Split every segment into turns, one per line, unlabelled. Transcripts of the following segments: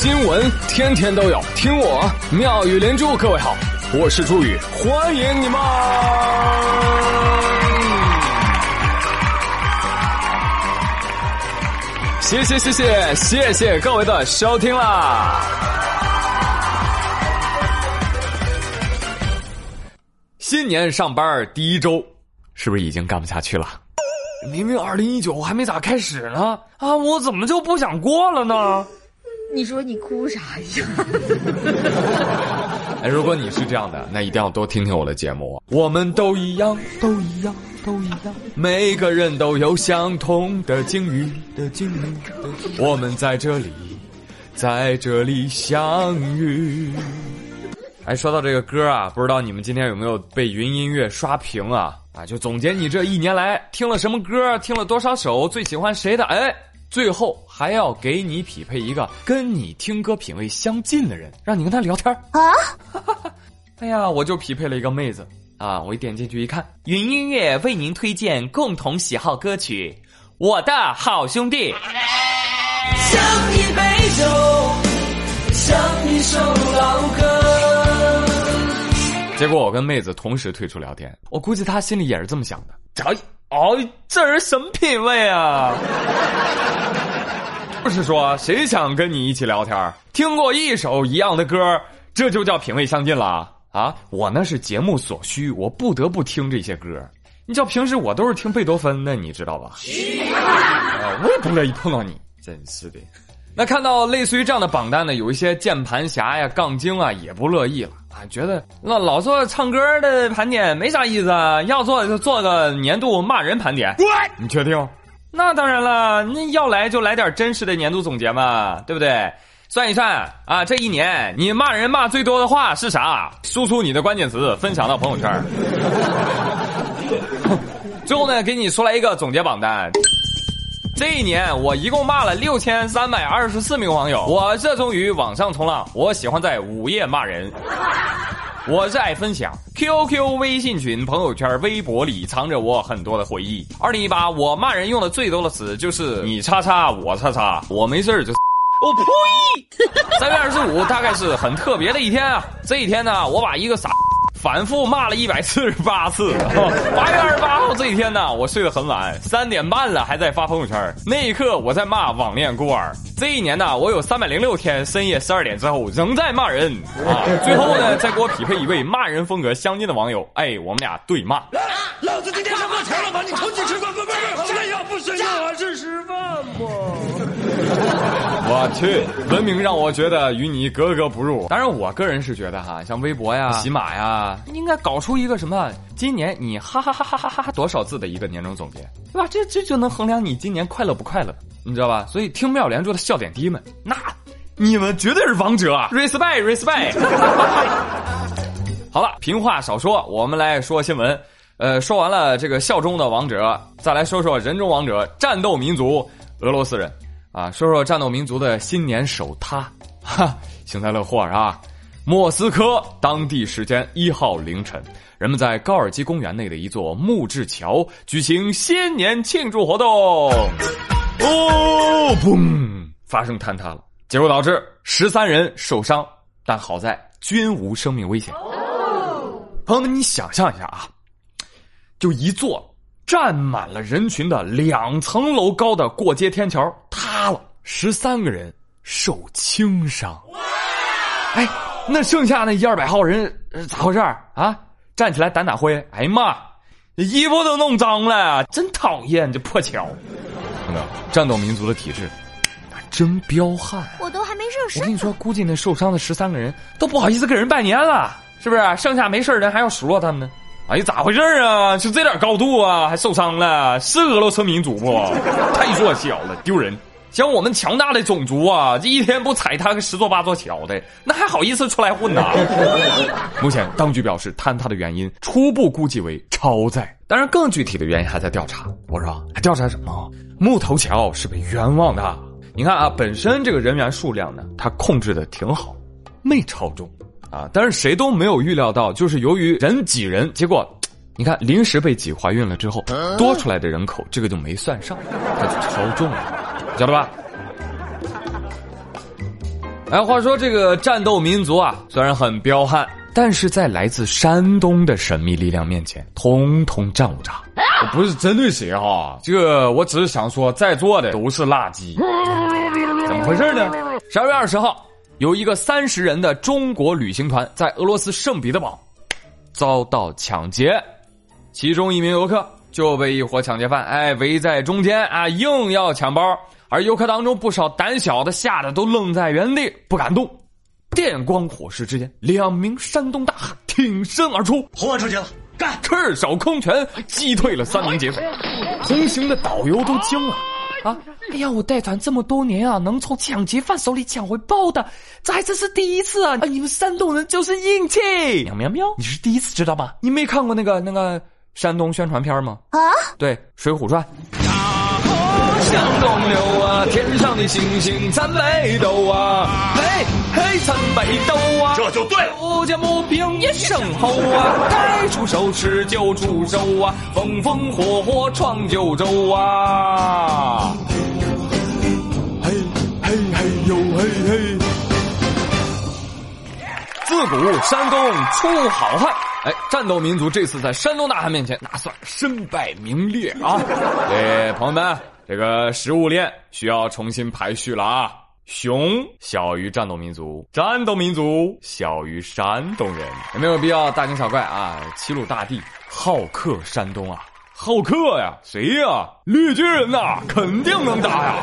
新闻天天都有，听我妙语连珠。各位好，我是朱宇，欢迎你们！谢谢谢谢谢谢各位的收听啦！新年上班第一周，是不是已经干不下去了？明明二零一九还没咋开始呢，啊，我怎么就不想过了呢？
你说你哭啥呀？
哎，如果你是这样的，那一定要多听听我的节目。我们都一样，都一样，都一样，每个人都有相同的境遇的境遇。我们在这里，在这里相遇。哎，说到这个歌啊，不知道你们今天有没有被云音乐刷屏啊？啊，就总结你这一年来听了什么歌，听了多少首，最喜欢谁的？哎。最后还要给你匹配一个跟你听歌品味相近的人，让你跟他聊天啊！哎呀，我就匹配了一个妹子啊！我一点进去一看，云音乐为您推荐共同喜好歌曲，《我的好兄弟》。像一杯酒，像一首老歌。结果我跟妹子同时退出聊天，我估计她心里也是这么想的。哎，哦，这人什么品味啊？不是说谁想跟你一起聊天，听过一首一样的歌，这就叫品味相近了啊？我那是节目所需，我不得不听这些歌。你叫平时我都是听贝多芬的，你知道吧？啊，我也不乐意碰到你，真是的。那看到类似于这样的榜单呢，有一些键盘侠呀、杠精啊，也不乐意了啊，觉得那老做唱歌的盘点没啥意思啊，要做就做个年度骂人盘点。你确定？那当然了，那要来就来点真实的年度总结嘛，对不对？算一算啊，这一年你骂人骂最多的话是啥？输出你的关键词，分享到朋友圈。最后呢，给你出来一个总结榜单。这一年我一共骂了六千三百二十四名网友。我热衷于网上冲浪，我喜欢在午夜骂人。我热爱分享，QQ、微信群、朋友圈、微博里藏着我很多的回忆。二零一八，我骂人用的最多的词就是你叉叉，我叉叉，我没事就，我呸！三月二十五大概是很特别的一天啊，这一天呢，我把一个傻。反复骂了一百四十八次。八月二十八号这一天呢，我睡得很晚，三点半了还在发朋友圈。那一刻我在骂网恋孤儿。这一年呢，我有三百零六天深夜十二点之后仍在骂人啊。最后呢，再给我匹配一位骂人风格相近的网友。哎，我们俩对骂。来老子今天上过钱了，吗你重新吃饭，不不不，睡觉不睡觉还是吃饭不？我去，文明让我觉得与你格格不入。当然，我个人是觉得哈，像微博呀、喜马呀，应该搞出一个什么，今年你哈哈哈哈哈哈多少字的一个年终总结，对吧？这这就能衡量你今年快乐不快乐，你知道吧？所以听妙连珠的笑点低们，那你们绝对是王者，respect respect。好了，平话少说，我们来说新闻。呃，说完了这个笑中的王者，再来说说人中王者——战斗民族俄罗斯人。啊，说说战斗民族的新年首塌，哈，幸灾乐祸啊！莫斯科当地时间一号凌晨，人们在高尔基公园内的一座木质桥举行新年庆祝活动，哦，嘣，发生坍塌了，结果导致十三人受伤，但好在均无生命危险。朋友们，你想象一下啊，就一座。站满了人群的两层楼高的过街天桥塌了，十三个人受轻伤。哎，那剩下那一二百号人咋回事啊？站起来掸掸灰。哎呀妈，衣服都弄脏了，真讨厌这破桥。看到战斗民族的体质，那真彪悍。
我都还没热身。
我跟你说，估计那受伤的十三个人都不好意思给人拜年了，是不是？剩下没事人还要数落他们呢。哎呀，咋回事啊？就这点高度啊，还受伤了？是俄罗斯民族不？太弱小了，丢人！像我们强大的种族啊，这一天不踩塌个十座八座桥的，那还好意思出来混呐？目前当局表示，坍塌的原因初步估计为超载，当然更具体的原因还在调查。我说，还调查什么？木头桥是被冤枉的。你看啊，本身这个人员数量呢，他控制的挺好，没超重。啊！但是谁都没有预料到，就是由于人挤人，结果，你看临时被挤怀孕了之后，多出来的人口这个就没算上，它就超重了，晓得吧？哎，话说这个战斗民族啊，虽然很彪悍，但是在来自山东的神秘力量面前，统统战无渣。我不是针对谁哈，这个我只是想说，在座的都是垃圾。怎么回事呢？十二月二十号，有一个三十人的中国旅行团在俄罗斯圣彼得堡遭到抢劫，其中一名游客就被一伙抢劫犯哎围在中间啊，硬要抢包。而游客当中不少胆小的，吓得都愣在原地不敢动。电光火石之间，两名山东大汉挺身而出，
豁出去了，干！
赤手空拳击退了三名劫匪。同行的导游都惊了啊！哎呀，我带团这么多年啊，能从抢劫犯手里抢回包的，这还真是第一次啊！你们山东人就是硬气。喵喵喵！你是第一次知道吗？你没看过那个那个山东宣传片吗？啊？对，《水浒传》。向东流啊，天上的星星参北斗啊，嘿嘿参北斗啊，
这就对了。
不见母兵一声吼啊，该出手时就出手啊，风风火火闯九州啊，嘿嘿嘿呦嘿嘿。自古山东出好汉，哎，战斗民族这次在山东大汉面前，那算身败名裂啊！哎，朋友们。这个食物链需要重新排序了啊！熊小于战斗民族，战斗民族小于山东人，有没有必要大惊小怪啊？齐鲁大地好客山东啊，好客呀，谁呀？绿巨人呐，肯定能打呀！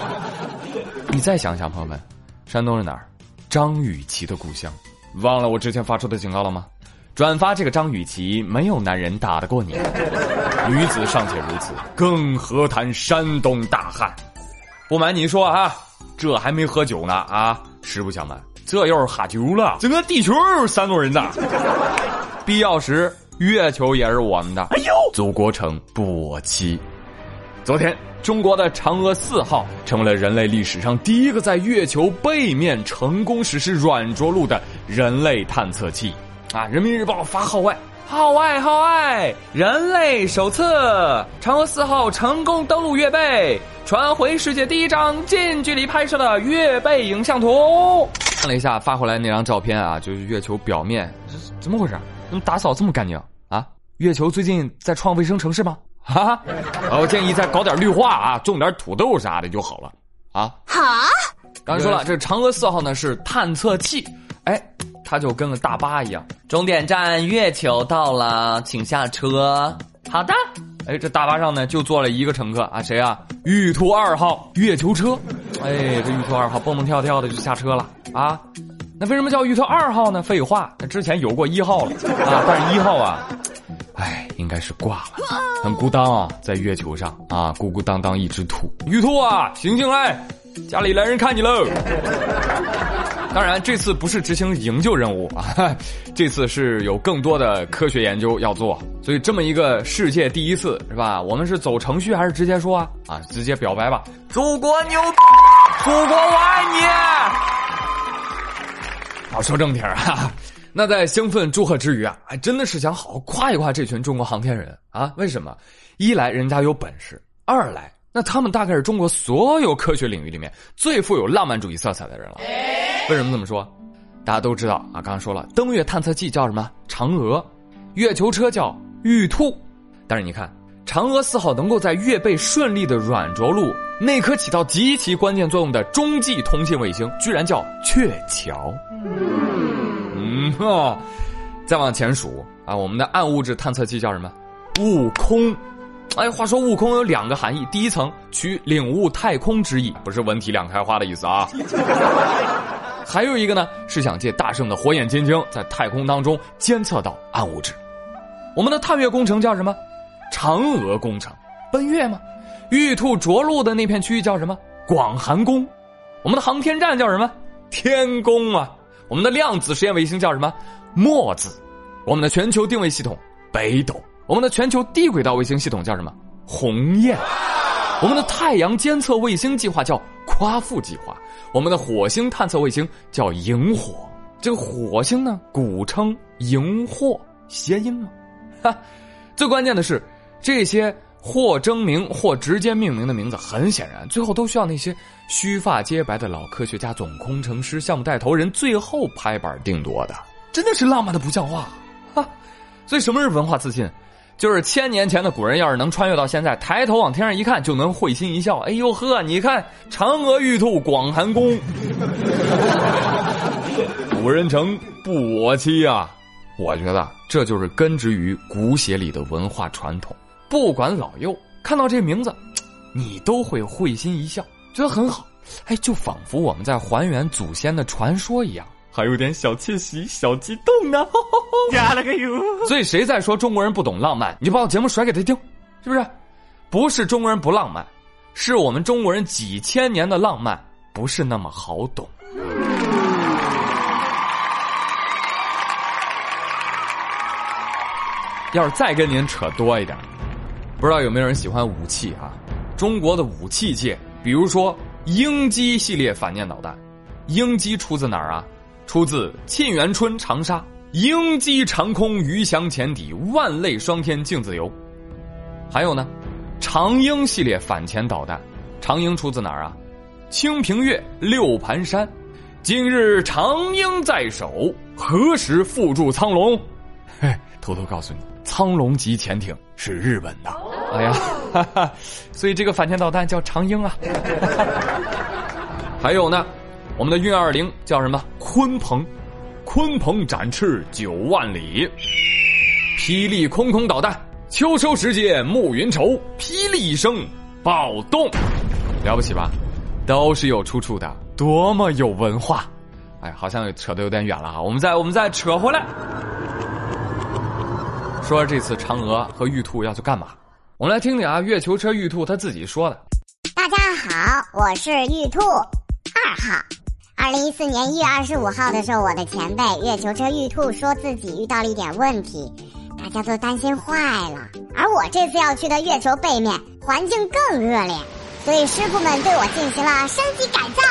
你再想想，朋友们，山东是哪儿？张雨绮的故乡，忘了我之前发出的警告了吗？转发这个张雨绮，没有男人打得过你。女子尚且如此，更何谈山东大汉？不瞒您说啊，这还没喝酒呢啊！实不相瞒，这要是喝酒了，整个地球都是山东人的。必要时，月球也是我们的。哎呦，祖国城不我欺。昨天，中国的嫦娥四号成为了人类历史上第一个在月球背面成功实施软着陆的人类探测器。啊！人民日报发号外，号外号外！人类首次嫦娥四号成功登陆月背，传回世界第一张近距离拍摄的月背影像图。看了一下发回来那张照片啊，就是月球表面，怎么回事？怎么打扫这么干净啊？月球最近在创卫生城市吗？哈，我建议再搞点绿化啊，种点土豆啥的就好了啊。好，刚才说了，这嫦娥四号呢是探测器，哎。他就跟个大巴一样，终点站月球到了，请下车。好的，哎，这大巴上呢就坐了一个乘客啊，谁啊？玉兔二号月球车。哎，这玉兔二号蹦蹦跳跳的就下车了啊。那为什么叫玉兔二号呢？废话，那之前有过一号了啊，但是一号啊，哎，应该是挂了，很孤单啊，在月球上啊，孤孤单单一只兔。玉兔啊，醒醒来，家里来人看你喽。当然，这次不是执行营救任务啊，这次是有更多的科学研究要做，所以这么一个世界第一次是吧？我们是走程序还是直接说啊？啊，直接表白吧！祖国牛，祖国我爱你！好，说正题啊。那在兴奋祝贺之余啊，还真的是想好好夸一夸这群中国航天人啊！为什么？一来人家有本事，二来那他们大概是中国所有科学领域里面最富有浪漫主义色彩的人了。为什么这么说？大家都知道啊，刚刚说了，登月探测器叫什么？嫦娥，月球车叫玉兔。但是你看，嫦娥四号能够在月背顺利的软着陆，那颗起到极其关键作用的中继通信卫星，居然叫鹊桥。嗯哈，再往前数啊，我们的暗物质探测器叫什么？悟空。哎，话说悟空有两个含义，第一层取领悟太空之意，不是文体两开花的意思啊。还有一个呢，是想借大圣的火眼金睛，在太空当中监测到暗物质。我们的探月工程叫什么？嫦娥工程。奔月吗？玉兔着陆的那片区域叫什么？广寒宫。我们的航天站叫什么？天宫啊。我们的量子实验卫星叫什么？墨子。我们的全球定位系统北斗。我们的全球低轨道卫星系统叫什么？鸿雁。我们的太阳监测卫星计划叫夸父计划。我们的火星探测卫星叫萤火，这个火星呢，古称荧惑，谐音吗？哈，最关键的是，这些或征名或直接命名的名字，很显然最后都需要那些须发皆白的老科学家、总工程师、项目带头人最后拍板定夺的，真的是浪漫的不像话哈！所以什么是文化自信？就是千年前的古人要是能穿越到现在，抬头往天上一看就能会心一笑。哎呦呵，你看嫦娥玉兔广寒宫，古人诚不我欺啊！我觉得这就是根植于骨血里的文化传统。不管老幼，看到这名字，你都会会心一笑，觉得很好。哎，就仿佛我们在还原祖先的传说一样，还有点小窃喜、小激动呢。加了个油。所以谁在说中国人不懂浪漫，你就把我节目甩给他听，是不是？不是中国人不浪漫，是我们中国人几千年的浪漫不是那么好懂。要是再跟您扯多一点。不知道有没有人喜欢武器啊？中国的武器界，比如说鹰击系列反舰导弹，鹰击出自哪儿啊？出自沁园春长沙鹰击长空鱼翔浅底万类霜天竞自由。还有呢，长鹰系列反潜导弹，长鹰出自哪儿啊？清平乐六盘山，今日长鹰在手，何时缚住苍龙？嘿，偷偷告诉你，苍龙级潜艇是日本的。哎呀，哈哈，所以这个反潜导弹叫长鹰啊。还有呢，我们的运二零叫什么？鲲鹏，鲲鹏展翅九万里。霹雳空空导弹，秋收时节暮云愁，霹雳一声暴动，了不起吧？都是有出处的，多么有文化！哎，好像扯得有点远了哈，我们再我们再扯回来，说这次嫦娥和玉兔要去干嘛？我们来听听啊，月球车玉兔他自己说的。
大家好，我是玉兔二号。二零一四年一月二十五号的时候，我的前辈月球车玉兔说自己遇到了一点问题，大家都担心坏了。而我这次要去的月球背面环境更恶劣，所以师傅们对我进行了升级改造。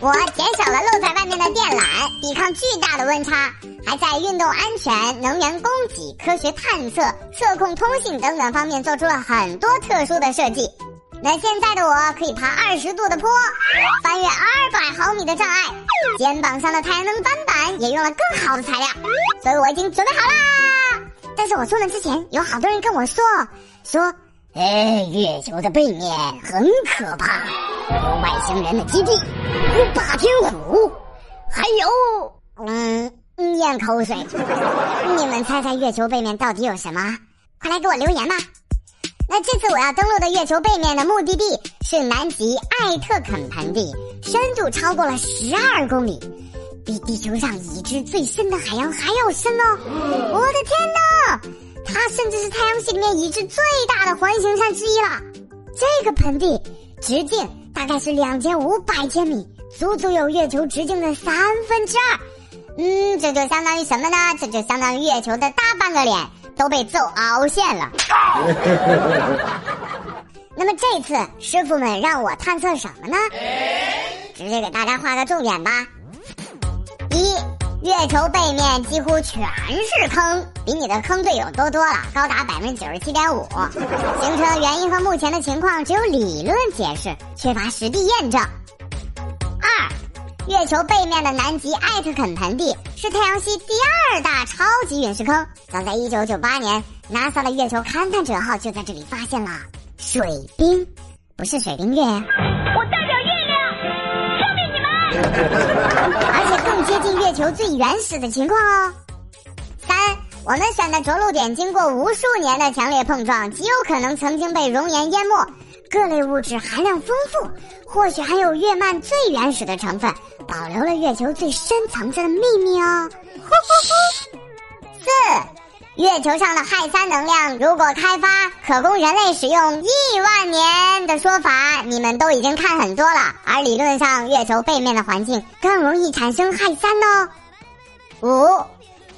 我减少了露在外面的电缆，抵抗巨大的温差。还在运动安全、能源供给、科学探测、测控通信等等方面做出了很多特殊的设计。那现在的我可以爬二十度的坡，翻越二百毫米的障碍，肩膀上的太阳能板板也用了更好的材料，所以我已经准备好啦。但是我出门之前，有好多人跟我说说，哎，月球的背面很可怕，有外星人的基地，有霸天虎，还有，嗯。咽口水，你们猜猜月球背面到底有什么？快来给我留言吧！那这次我要登陆的月球背面的目的地是南极艾特肯盆地，深度超过了十二公里，比地球上已知最深的海洋还要深哦！我的天哪，它甚至是太阳系里面已知最大的环形山之一了。这个盆地直径大概是两千五百千米，足足有月球直径的三分之二。嗯，这就相当于什么呢？这就相当于月球的大半个脸都被揍凹陷了。那么这次师傅们让我探测什么呢？直接给大家画个重点吧。一，月球背面几乎全是坑，比你的坑队友多多了，高达百分之九十七点五。形成原因和目前的情况只有理论解释，缺乏实地验证。月球背面的南极艾特肯盆地是太阳系第二大超级陨石坑。早在1998年，NASA 的月球勘探者号就在这里发现了水冰，不是水冰月。我代表月亮，消灭你们！而且更接近月球最原始的情况哦。三，我们选的着陆点经过无数年的强烈碰撞，极有可能曾经被熔岩淹没。各类物质含量丰富，或许还有月幔最原始的成分，保留了月球最深层次的秘密哦。四，月球上的氦三能量如果开发可供人类使用亿万年的说法，你们都已经看很多了。而理论上，月球背面的环境更容易产生氦三哦。五，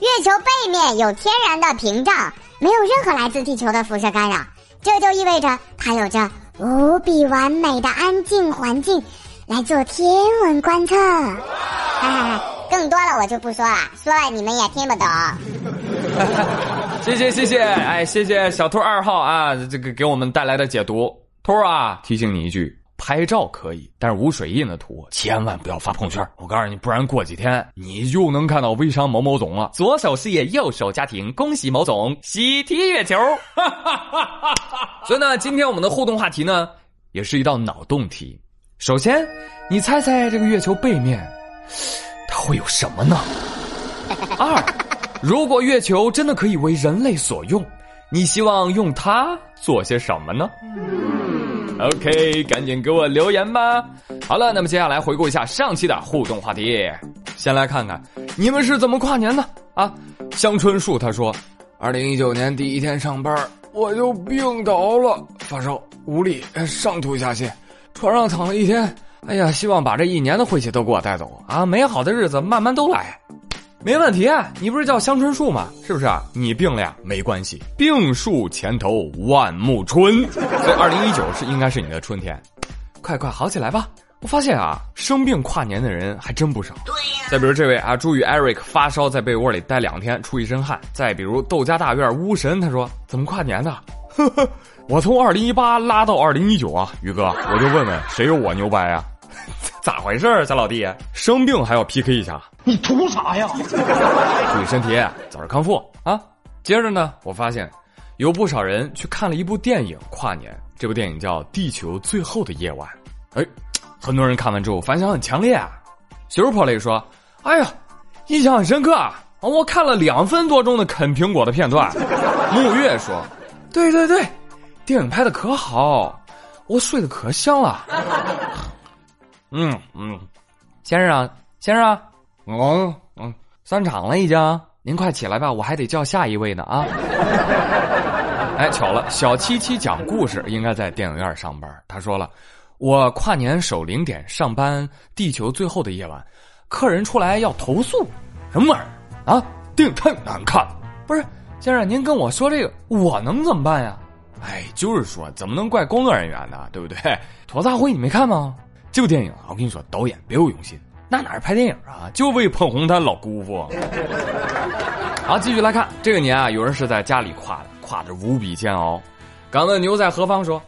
月球背面有天然的屏障，没有任何来自地球的辐射干扰，这就意味着它有着。无比完美的安静环境，来做天文观测。哈哈，更多了我就不说了，说了你们也听不懂。
谢谢谢谢，哎，谢谢小兔二号啊，这个给我们带来的解读。兔啊，提醒你一句，拍照可以，但是无水印的图千万不要发朋友圈。我告诉你，不然过几天你又能看到微商某某总了。左手事业，右手家庭，恭喜某总喜提月球。所以呢，今天我们的互动话题呢，也是一道脑洞题。首先，你猜猜这个月球背面，它会有什么呢？二，如果月球真的可以为人类所用，你希望用它做些什么呢？OK，赶紧给我留言吧。好了，那么接下来回顾一下上期的互动话题。先来看看你们是怎么跨年的啊？香椿树他说，二零一九年第一天上班，我就病倒了，发烧、无力、上吐下泻，床上躺了一天。哎呀，希望把这一年的晦气都给我带走啊！美好的日子慢慢都来。没问题啊，你不是叫香椿树吗？是不是啊？你病了呀，没关系，病树前头万木春，所以二零一九是应该是你的春天，快快好起来吧！我发现啊，生病跨年的人还真不少。对呀。再比如这位啊，朱宇 Eric 发烧在被窝里待两天，出一身汗。再比如窦家大院巫神，他说怎么跨年的？呵呵，我从二零一八拉到二零一九啊，宇哥，我就问问谁有我牛掰呀？咋回事儿，小老弟？生病还要 PK 一下？
你图啥呀？
注意身体，早日康复啊！接着呢，我发现有不少人去看了一部电影跨年，这部电影叫《地球最后的夜晚》。哎，很多人看完之后反响很强烈啊。修破雷说：“哎呀，印象很深刻啊！我看了两分多钟的啃苹果的片段。”木月说：“对对对，电影拍的可好，我睡得可香了。”嗯嗯，先生先生，嗯嗯，散场了已经，您快起来吧，我还得叫下一位呢啊！哎，巧了，小七七讲故事应该在电影院上班。他说了，我跨年守零点上班，地球最后的夜晚，客人出来要投诉，什么玩意儿啊？电影太难看了，不是先生，您跟我说这个，我能怎么办呀？哎，就是说，怎么能怪工作人员呢？对不对？吐槽大会你没看吗？这部电影啊，我跟你说，导演别有用心，那哪是拍电影啊，就为捧红他老姑父。好，继续来看，这个年啊，有人是在家里跨的，跨的无比煎熬。敢问牛在何方？说，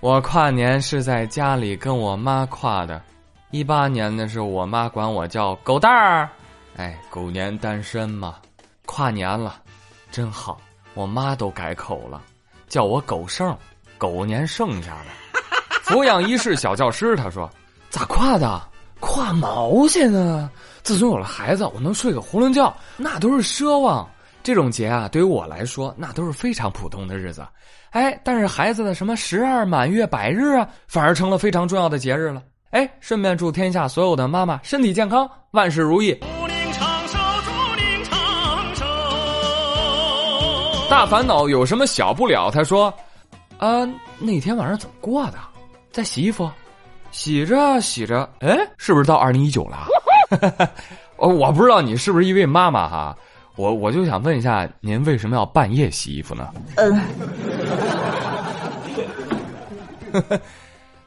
我跨年是在家里跟我妈跨的。一八年的时候，我妈管我叫狗蛋儿，哎，狗年单身嘛，跨年了，真好，我妈都改口了，叫我狗剩，狗年剩下的。抚养一世小教师他说。咋跨的？跨毛线呢？自从有了孩子，我能睡个囫囵觉，那都是奢望。这种节啊，对于我来说，那都是非常普通的日子。哎，但是孩子的什么十二满月百日啊，反而成了非常重要的节日了。哎，顺便祝天下所有的妈妈身体健康，万事如意。祝您长寿，祝您长寿。大烦恼有什么小不了？他说，啊，那天晚上怎么过的？在洗衣服。洗着洗着，哎，是不是到二零一九了？我 我不知道你是不是一位妈妈哈，我我就想问一下，您为什么要半夜洗衣服呢？嗯。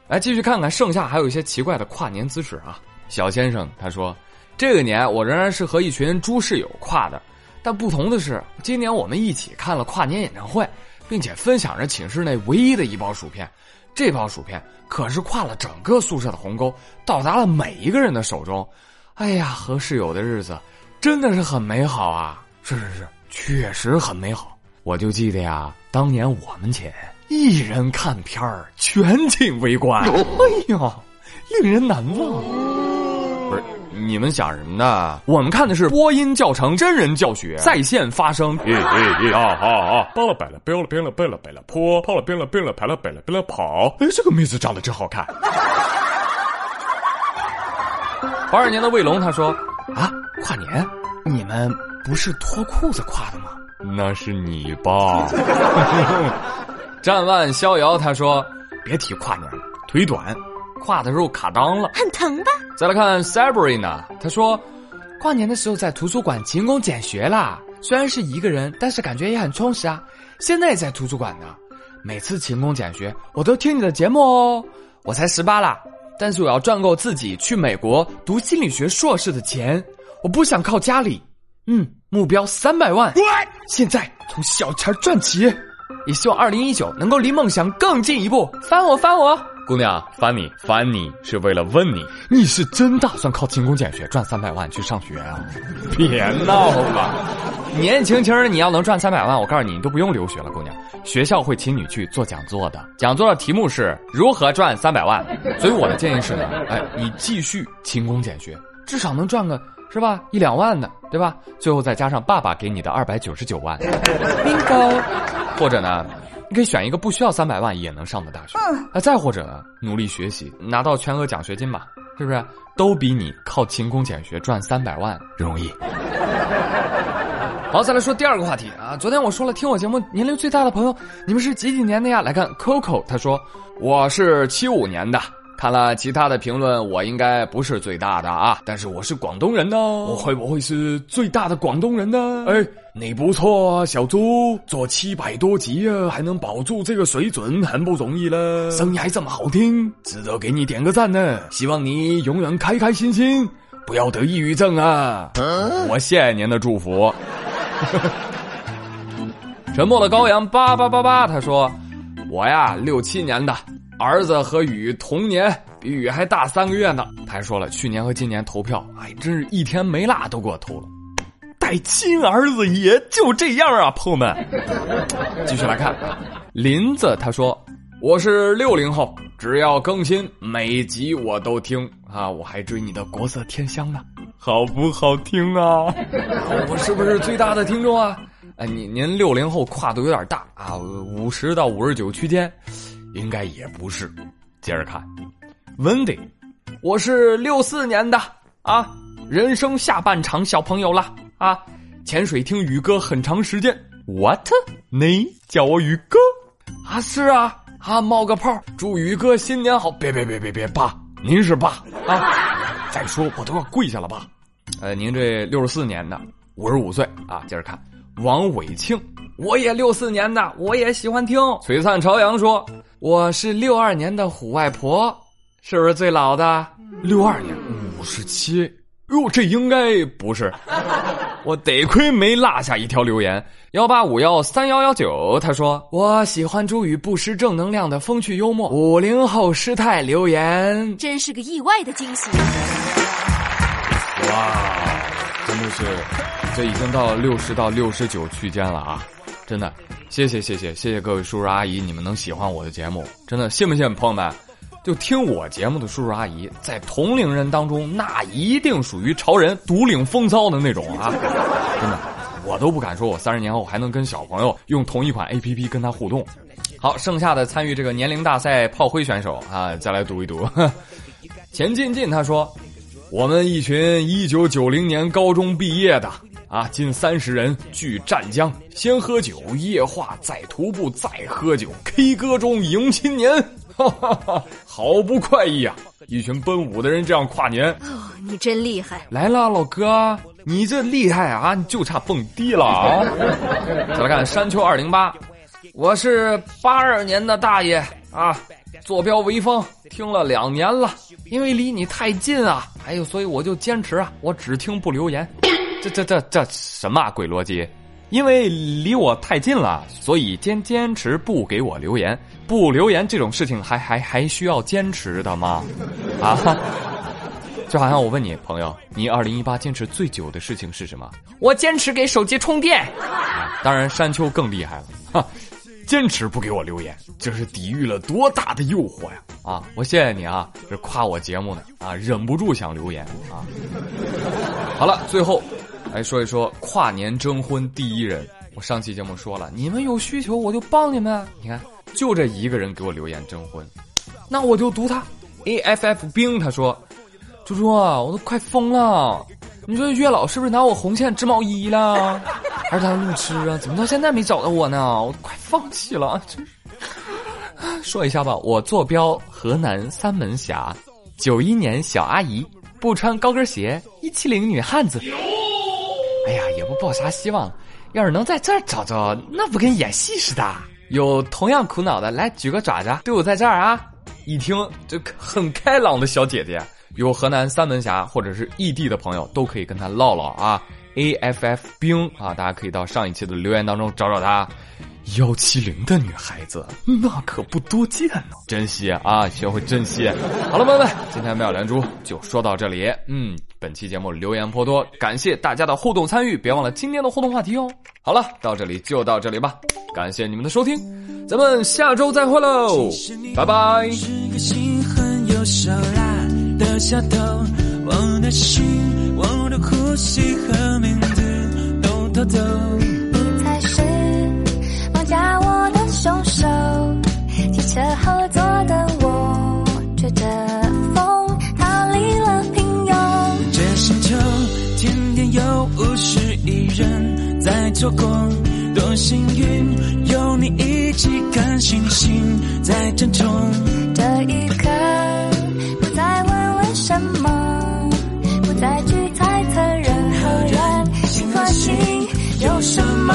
来继续看看，剩下还有一些奇怪的跨年姿势啊。小先生他说，这个年我仍然是和一群猪室友跨的，但不同的是，今年我们一起看了跨年演唱会，并且分享着寝室内唯一的一包薯片。这包薯片可是跨了整个宿舍的鸿沟，到达了每一个人的手中。哎呀，和室友的日子真的是很美好啊！是是是，确实很美好。我就记得呀，当年我们寝一人看片儿，全寝围观。哎呦，令人难忘。不是。你们想什么呢？我们看的是播音教程真人教学，在线发声。咦咦咦！啊啊啊！包了摆了，标了编了背了摆了坡，跑了编了编了排了摆了摆了跑。哎，这个妹子长得真好看。八二年的卫龙他说：“啊，跨年你们不是脱裤子跨的吗？那是你吧？” 战万逍遥他说：“别提跨年了，腿短。”跨的肉卡裆了，
很疼吧？
再来看 Sabrina，她说，跨年的时候在图书馆勤工俭学啦。虽然是一个人，但是感觉也很充实啊。现在也在图书馆呢，每次勤工俭学，我都听你的节目哦。我才十八啦，但是我要赚够自己去美国读心理学硕士的钱，我不想靠家里，嗯，目标三百万，现在从小钱赚起，也希望二零一九能够离梦想更进一步。翻我翻我，姑娘，烦你烦你是为了问你，你是真打算靠勤工俭学赚三百万去上学啊？别闹了，年轻轻的你要能赚三百万，我告诉你，你都不用留学了，姑娘，学校会请你去做讲座的，讲座的题目是如何赚三百万。所以我的建议是呢，哎，你继续勤工俭学，至少能赚个。是吧？一两万的，对吧？最后再加上爸爸给你的二百九十九万，bingo。或者呢，你可以选一个不需要三百万也能上的大学。啊，再或者呢，努力学习，拿到全额奖学金吧，是不是？都比你靠勤工俭学赚三百万容易。好，再来说第二个话题啊。昨天我说了，听我节目年龄最大的朋友，你们是几几年的呀？来看 Coco，他说我是七五年的。看了其他的评论，我应该不是最大的啊，但是我是广东人呢，我会不会是最大的广东人呢？哎，你不错啊，小猪，做七百多集啊，还能保住这个水准，很不容易了，声音还这么好听，值得给你点个赞呢。希望你永远开开心心，不要得抑郁症啊！我谢谢您的祝福。沉默的羔羊八八八八，他说，我呀，六七年的。儿子和雨同年，比雨还大三个月呢。他还说了，去年和今年投票，哎，真是一天没落都给我投了。带亲儿子也就这样啊，朋友们。继续来看，林子他说：“我是六零后，只要更新每集我都听啊，我还追你的国色天香呢，好不好听啊？我是不是最大的听众啊？哎，您您六零后跨度有点大啊，五十到五十九区间。”应该也不是，接着看，Wendy，我是六四年的啊，人生下半场小朋友了啊，潜水听宇哥很长时间，What？你叫我宇哥啊？是啊啊，冒个泡，祝宇哥新年好！别别别别别，爸，您是爸啊？再说我都要跪下了爸？呃，您这六十四年的，五十五岁啊，接着看，王伟庆，我也六四年的，我也喜欢听璀璨朝阳说。我是六二年的虎外婆，是不是最老的？六二年五十七，哟，这应该不是。我得亏没落下一条留言。幺八五幺三幺幺九，他说我喜欢朱宇不失正能量的风趣幽默。五零后师太留言，
真是个意外的惊喜。
哇，真的是，这已经到六十到六十九区间了啊！真的。谢谢谢谢谢谢各位叔叔阿姨，你们能喜欢我的节目，真的信不信？朋友们，就听我节目的叔叔阿姨，在同龄人当中，那一定属于潮人，独领风骚的那种啊！真的，我都不敢说，我三十年后还能跟小朋友用同一款 A P P 跟他互动。好，剩下的参与这个年龄大赛炮灰选手啊，再来读一读。钱进进他说，我们一群一九九零年高中毕业的。啊，近三十人聚湛江，先喝酒夜话，再徒步，再喝酒，K 歌中迎新年，哈哈哈，好不快意啊！一群奔五的人这样跨年，
哦，你真厉害！
来了，老哥，你这厉害啊，你就差蹦迪了啊！再来看山丘二零八，我是八二年的大爷啊，坐标潍坊，听了两年了，因为离你太近啊，哎呦，所以我就坚持啊，我只听不留言。这这这这什么鬼逻辑？因为离我太近了，所以坚坚持不给我留言。不留言这种事情还还还需要坚持的吗？啊！就好像我问你朋友，你二零一八坚持最久的事情是什么？我坚持给手机充电。当然，山丘更厉害了，哈，坚持不给我留言，这是抵御了多大的诱惑呀！啊，我谢谢你啊，这夸我节目呢啊，忍不住想留言啊。好了，最后。来说一说跨年征婚第一人，我上期节目说了，你们有需求我就帮你们。你看，就这一个人给我留言征婚，那我就读他。A F F 兵他说：“猪猪啊，我都快疯了！你说月老是不是拿我红线织毛衣了？还是他路痴啊？怎么到现在没找到我呢？我快放弃了！真是。说一下吧，我坐标河南三门峡，九一年小阿姨，不穿高跟鞋，一七零女汉子。”哎呀，也不抱啥希望。要是能在这儿找着，那不跟演戏似的。有同样苦恼的，来举个爪子，队伍在这儿啊！一听就很开朗的小姐姐，有河南三门峡或者是异地的朋友，都可以跟她唠唠啊。A F F 冰啊，大家可以到上一期的留言当中找找她。幺七零的女孩子，那可不多见呢，珍惜啊，学会珍惜。好了，朋友们，今天妙连珠就说到这里。嗯，本期节目留言颇多，感谢大家的互动参与，别忘了今天的互动话题哦。好了，到这里就到这里吧，感谢你们的收听，咱们下周再会喽，拜拜。
加我的凶手，汽车后座的
再错过，多幸运有你一起看星星在争宠。
这一刻，不再问为什么，不再去猜测任何人心和心有什么